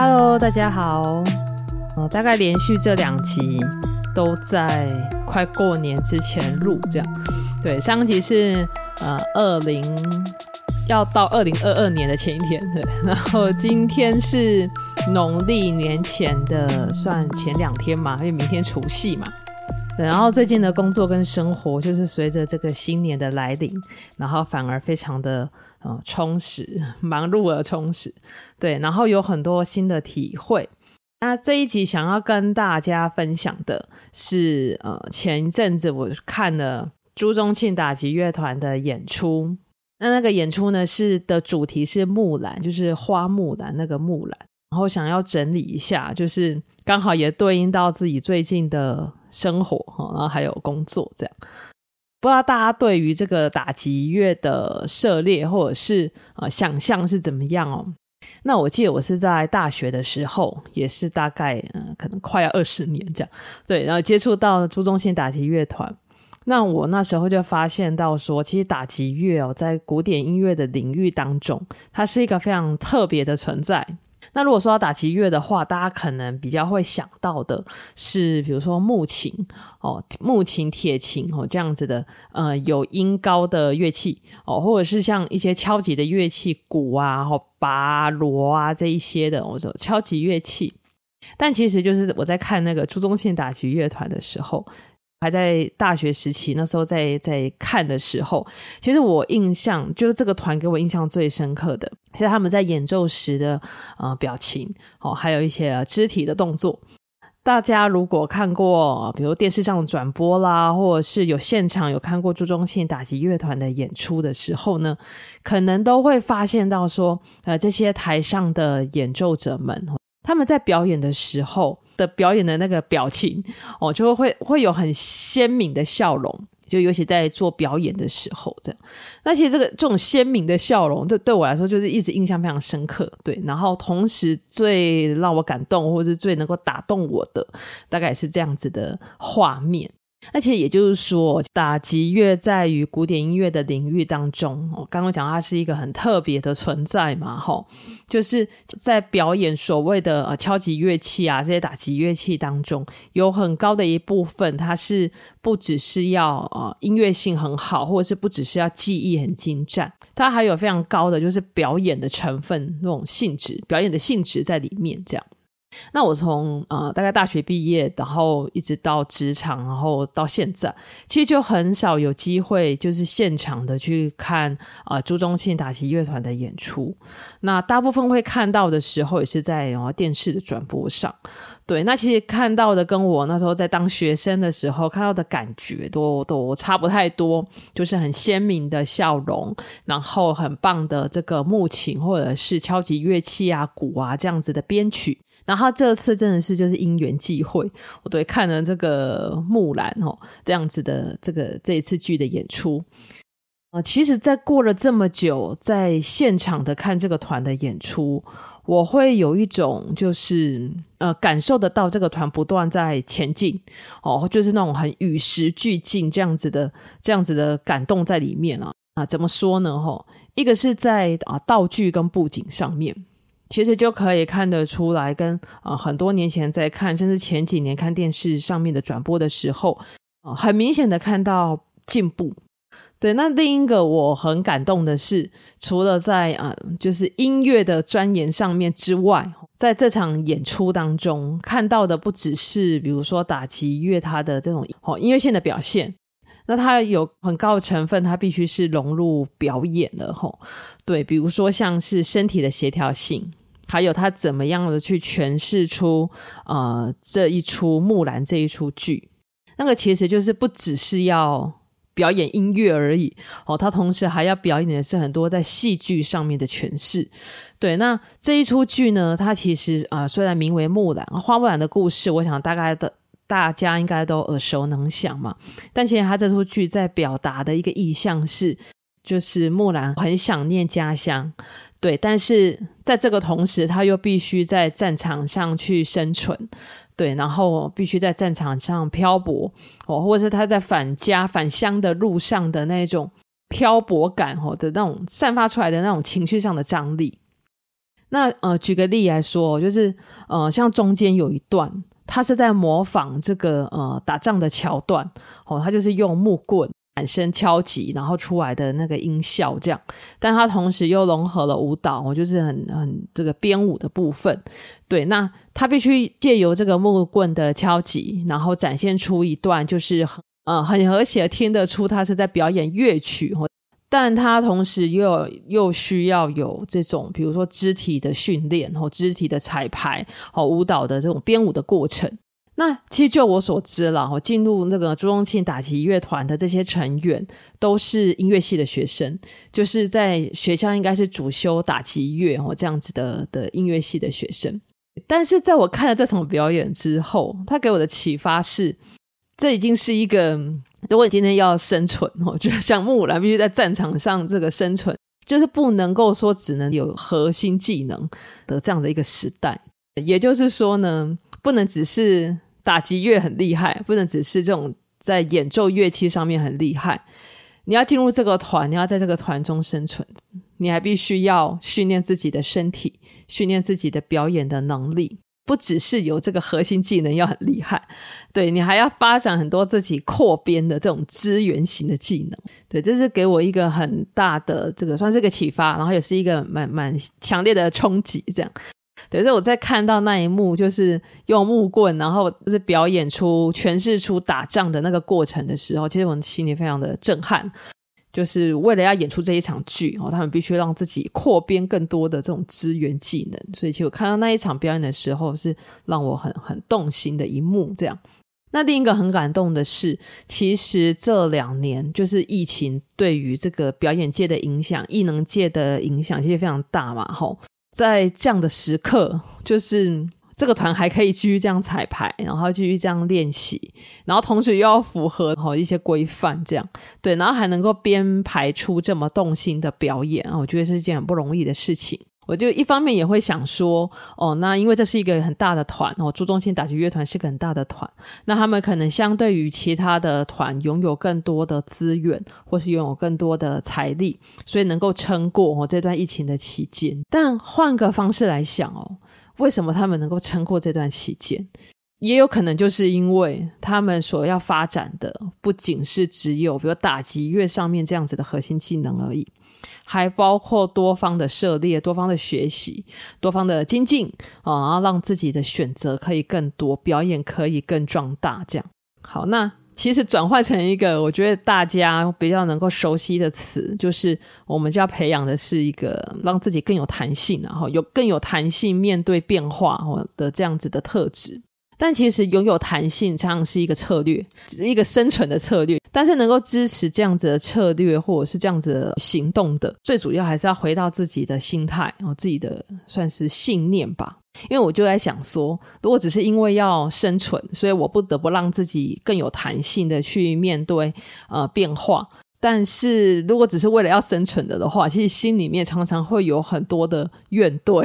Hello，大家好。呃，大概连续这两集都在快过年之前录，这样。对，上集是呃二零要到二零二二年的前一天，对。然后今天是农历年前的算前两天嘛，因为明天除夕嘛。然后最近的工作跟生活，就是随着这个新年的来临，然后反而非常的呃充实，忙碌而充实。对，然后有很多新的体会。那这一集想要跟大家分享的是，呃，前一阵子我看了朱宗庆打击乐团的演出。那那个演出呢，是的主题是木兰，就是花木兰那个木兰。然后想要整理一下，就是刚好也对应到自己最近的生活哈，然后还有工作这样。不知道大家对于这个打击乐的涉猎或者是呃想象是怎么样哦？那我记得我是在大学的时候，也是大概嗯、可能快要二十年这样，对，然后接触到朱宗庆打击乐团。那我那时候就发现到说，其实打击乐哦，在古典音乐的领域当中，它是一个非常特别的存在。那如果说到打击乐的话，大家可能比较会想到的是，比如说木琴哦，木琴、铁琴哦这样子的，呃，有音高的乐器哦，或者是像一些敲击的乐器，鼓啊、哦、拔锣啊这一些的，我说敲击乐器。但其实就是我在看那个朱宗庆打击乐团的时候。还在大学时期，那时候在在看的时候，其实我印象就是这个团给我印象最深刻的，是他们在演奏时的呃表情哦，还有一些肢体的动作。大家如果看过，比如电视上的转播啦，或者是有现场有看过朱宗庆打击乐团的演出的时候呢，可能都会发现到说，呃，这些台上的演奏者们，他们在表演的时候。的表演的那个表情哦，就会会有很鲜明的笑容，就尤其在做表演的时候，这样。那其实这个这种鲜明的笑容，对对我来说就是一直印象非常深刻。对，然后同时最让我感动，或是最能够打动我的，大概是这样子的画面。那其实也就是说，打击乐在于古典音乐的领域当中，我刚刚讲它是一个很特别的存在嘛，吼，就是在表演所谓的呃敲击乐器啊这些打击乐器当中，有很高的一部分，它是不只是要呃音乐性很好，或者是不只是要技艺很精湛，它还有非常高的就是表演的成分那种性质，表演的性质在里面这样。那我从呃大概大学毕业，然后一直到职场，然后到现在，其实就很少有机会就是现场的去看啊、朱宗庆打击乐团的演出。那大部分会看到的时候，也是在呃电视的转播上。对，那其实看到的跟我那时候在当学生的时候看到的感觉都都差不太多，就是很鲜明的笑容，然后很棒的这个木琴或者是敲击乐器啊、鼓啊这样子的编曲。然后这次真的是就是因缘际会，我对看了这个木兰哦这样子的这个这一次剧的演出。呃，其实，在过了这么久，在现场的看这个团的演出。我会有一种就是呃感受得到这个团不断在前进哦，就是那种很与时俱进这样子的这样子的感动在里面啊啊，怎么说呢？哈，一个是在啊道具跟布景上面，其实就可以看得出来，跟啊很多年前在看，甚至前几年看电视上面的转播的时候啊，很明显的看到进步。对，那另一个我很感动的是，除了在啊、呃，就是音乐的钻研上面之外，在这场演出当中看到的不只是，比如说打击乐它的这种哦音乐性的表现，那它有很高的成分，它必须是融入表演的吼。对，比如说像是身体的协调性，还有他怎么样的去诠释出呃这一出木兰这一出剧，那个其实就是不只是要。表演音乐而已哦，他同时还要表演的是很多在戏剧上面的诠释。对，那这一出剧呢，它其实啊、呃，虽然名为《木兰》，花木兰的故事，我想大概的大家应该都耳熟能详嘛。但其实他这出剧在表达的一个意象是，就是木兰很想念家乡，对，但是在这个同时，他又必须在战场上去生存。对，然后必须在战场上漂泊哦，或者是他在返家返乡的路上的那种漂泊感哦的那种散发出来的那种情绪上的张力。那呃，举个例来说，就是呃，像中间有一段，他是在模仿这个呃打仗的桥段哦，他就是用木棍喊声敲击，然后出来的那个音效这样，但他同时又融合了舞蹈，我就是很很这个编舞的部分。对，那他必须借由这个木棍的敲击，然后展现出一段就是很呃很和谐，听得出他是在表演乐曲。但他同时又又需要有这种，比如说肢体的训练，或肢体的彩排，和舞蹈的这种编舞的过程。那其实就我所知了，哈，进入那个朱宗庆打击乐团的这些成员都是音乐系的学生，就是在学校应该是主修打击乐或这样子的的音乐系的学生。但是在我看了这场表演之后，他给我的启发是，这已经是一个。如果你今天要生存，我觉得像木兰必须在战场上这个生存，就是不能够说只能有核心技能的这样的一个时代。也就是说呢，不能只是打击乐很厉害，不能只是这种在演奏乐器上面很厉害。你要进入这个团，你要在这个团中生存，你还必须要训练自己的身体，训练自己的表演的能力。不只是有这个核心技能要很厉害，对，你还要发展很多自己扩编的这种资源型的技能。对，这是给我一个很大的这个算是个启发，然后也是一个蛮蛮强烈的冲击。这样，对，所以我在看到那一幕，就是用木棍，然后就是表演出诠释出打仗的那个过程的时候，其实我心里非常的震撼。就是为了要演出这一场剧哦，他们必须让自己扩编更多的这种资源技能。所以，其实我看到那一场表演的时候，是让我很很动心的一幕。这样，那另一个很感动的是，其实这两年就是疫情对于这个表演界的影响、艺能界的影响，其实非常大嘛。吼，在这样的时刻，就是。这个团还可以继续这样彩排，然后继续这样练习，然后同时又要符合好一些规范，这样对，然后还能够编排出这么动心的表演啊，我觉得是一件很不容易的事情。我就一方面也会想说，哦，那因为这是一个很大的团哦，朱宗庆打击乐团是个很大的团，那他们可能相对于其他的团拥有更多的资源，或是拥有更多的财力，所以能够撑过哦这段疫情的期间。但换个方式来想哦。为什么他们能够撑过这段期间？也有可能就是因为他们所要发展的不仅是只有比如打击乐上面这样子的核心技能而已，还包括多方的涉猎、多方的学习、多方的精进啊，然后让自己的选择可以更多，表演可以更壮大。这样好，那。其实转换成一个我觉得大家比较能够熟悉的词，就是我们就要培养的是一个让自己更有弹性，然后有更有弹性面对变化的这样子的特质。但其实拥有弹性常常是一个策略，一个生存的策略。但是能够支持这样子的策略或者是这样子的行动的，最主要还是要回到自己的心态，然后自己的算是信念吧。因为我就在想说，如果只是因为要生存，所以我不得不让自己更有弹性的去面对呃变化。但是如果只是为了要生存的的话，其实心里面常常会有很多的怨怼。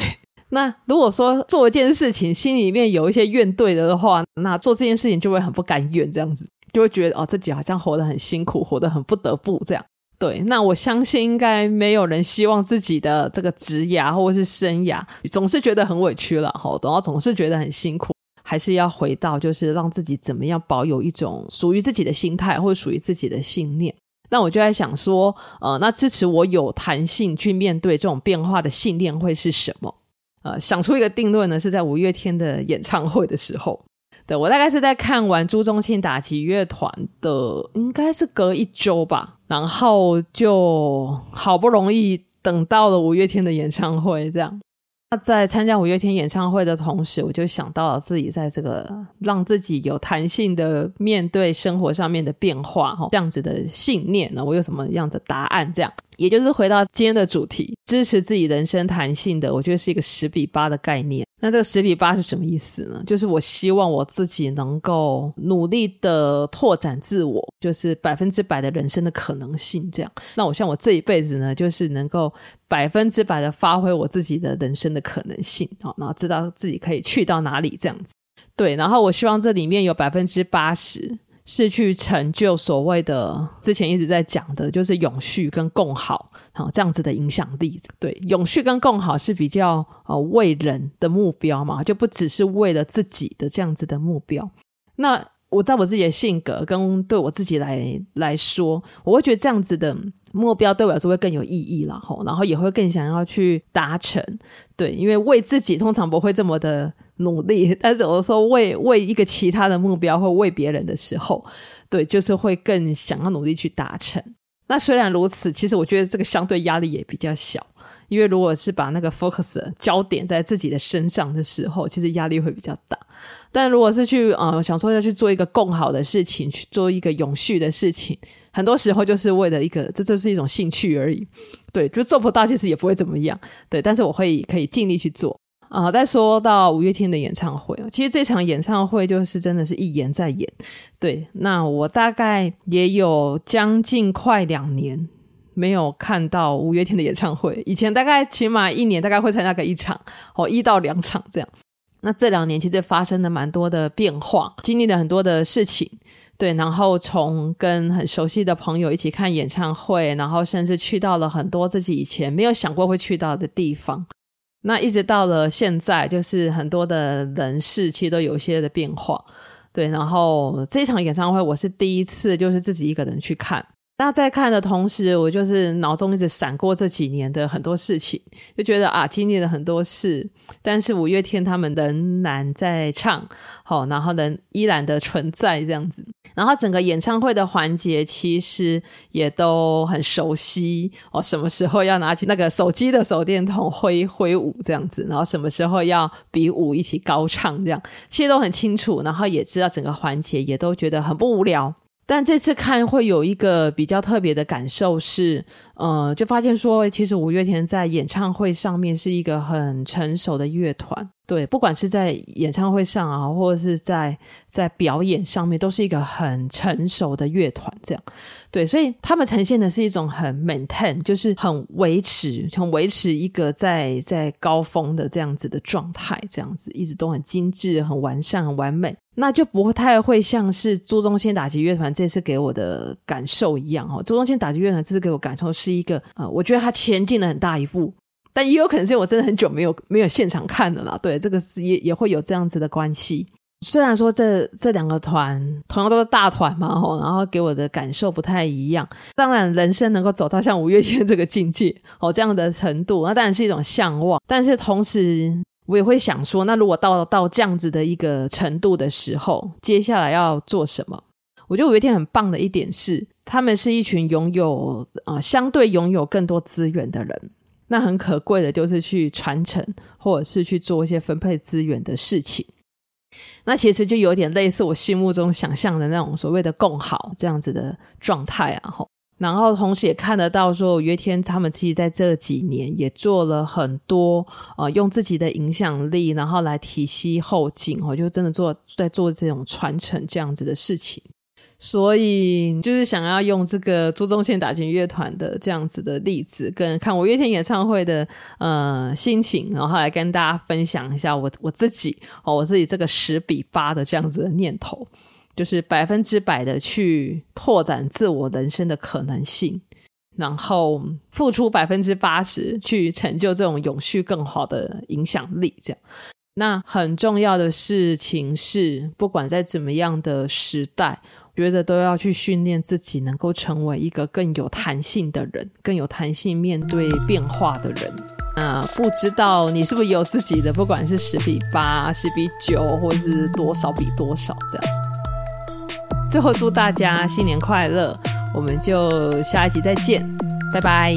那如果说做一件事情，心里面有一些怨怼的的话，那做这件事情就会很不甘愿，这样子就会觉得哦，自己好像活得很辛苦，活得很不得不这样。对，那我相信应该没有人希望自己的这个职涯或者是生涯总是觉得很委屈了，哈，然后总是觉得很辛苦，还是要回到就是让自己怎么样保有一种属于自己的心态或属于自己的信念。那我就在想说，呃，那支持我有弹性去面对这种变化的信念会是什么？呃，想出一个定论呢，是在五月天的演唱会的时候。对，我大概是在看完朱宗庆打击乐团的，应该是隔一周吧，然后就好不容易等到了五月天的演唱会，这样。那在参加五月天演唱会的同时，我就想到了自己在这个让自己有弹性的面对生活上面的变化，哈，这样子的信念呢，我有什么样的答案？这样。也就是回到今天的主题，支持自己人生弹性的，我觉得是一个十比八的概念。那这个十比八是什么意思呢？就是我希望我自己能够努力的拓展自我，就是百分之百的人生的可能性。这样，那我希望我这一辈子呢，就是能够百分之百的发挥我自己的人生的可能性，好，然后知道自己可以去到哪里这样子。对，然后我希望这里面有百分之八十是去成就所谓的之前一直在讲的，就是永续跟共好，好这样子的影响力。对，永续跟共好是比较呃为人的目标嘛，就不只是为了自己的这样子的目标。那我在我自己的性格跟对我自己来来说，我会觉得这样子的目标对我来说会更有意义了吼，然后也会更想要去达成。对，因为为自己通常不会这么的。努力，但是我说为为一个其他的目标或为别人的时候，对，就是会更想要努力去达成。那虽然如此，其实我觉得这个相对压力也比较小，因为如果是把那个 focus 焦点在自己的身上的时候，其实压力会比较大。但如果是去呃想说要去做一个更好的事情，去做一个永续的事情，很多时候就是为了一个，这就是一种兴趣而已。对，就做不到，其实也不会怎么样。对，但是我会可以尽力去做。啊，再说到五月天的演唱会，其实这场演唱会就是真的是一演再演。对，那我大概也有将近快两年没有看到五月天的演唱会。以前大概起码一年大概会参加个一场，哦，一到两场这样。那这两年其实发生了蛮多的变化，经历了很多的事情。对，然后从跟很熟悉的朋友一起看演唱会，然后甚至去到了很多自己以前没有想过会去到的地方。那一直到了现在，就是很多的人事其实都有一些的变化，对。然后这场演唱会我是第一次，就是自己一个人去看。那在看的同时，我就是脑中一直闪过这几年的很多事情，就觉得啊，经历了很多事，但是五月天他们仍然在唱，好，然后呢依然的存在这样子。然后整个演唱会的环节其实也都很熟悉哦，什么时候要拿起那个手机的手电筒挥挥舞这样子，然后什么时候要比舞一起高唱这样，其实都很清楚，然后也知道整个环节，也都觉得很不无聊。但这次看会有一个比较特别的感受是，呃，就发现说，其实五月天在演唱会上面是一个很成熟的乐团。对，不管是在演唱会上啊，或者是在在表演上面，都是一个很成熟的乐团。这样，对，所以他们呈现的是一种很 maintain，就是很维持，很维持一个在在高峰的这样子的状态，这样子一直都很精致、很完善、很完美。那就不太会像是朱宗宪打击乐团这次给我的感受一样哦。朱宗宪打击乐团这次给我感受是一个，呃，我觉得他前进了很大一步。但也有可能是我真的很久没有没有现场看了啦，对，这个是也也会有这样子的关系。虽然说这这两个团同样都是大团嘛，吼，然后给我的感受不太一样。当然，人生能够走到像五月天这个境界，哦，这样的程度，那当然是一种向往。但是同时，我也会想说，那如果到到这样子的一个程度的时候，接下来要做什么？我觉得五月天很棒的一点是，他们是一群拥有啊、相对拥有更多资源的人。那很可贵的，就是去传承，或者是去做一些分配资源的事情。那其实就有点类似我心目中想象的那种所谓的共好这样子的状态啊。吼，然后同时也看得到说，五月天他们其实在这几年也做了很多，呃，用自己的影响力，然后来提携后进，哦，就真的做在做这种传承这样子的事情。所以就是想要用这个朱宗宪打击乐团的这样子的例子，跟看五月天演唱会的呃心情，然后来跟大家分享一下我我自己哦，我自己这个十比八的这样子的念头，就是百分之百的去拓展自我人生的可能性，然后付出百分之八十去成就这种永续更好的影响力。这样，那很重要的事情是，不管在怎么样的时代。觉得都要去训练自己，能够成为一个更有弹性的人，更有弹性面对变化的人。啊，不知道你是不是有自己的，不管是十比八、十比九，或是多少比多少这样。最后祝大家新年快乐，我们就下一集再见，拜拜。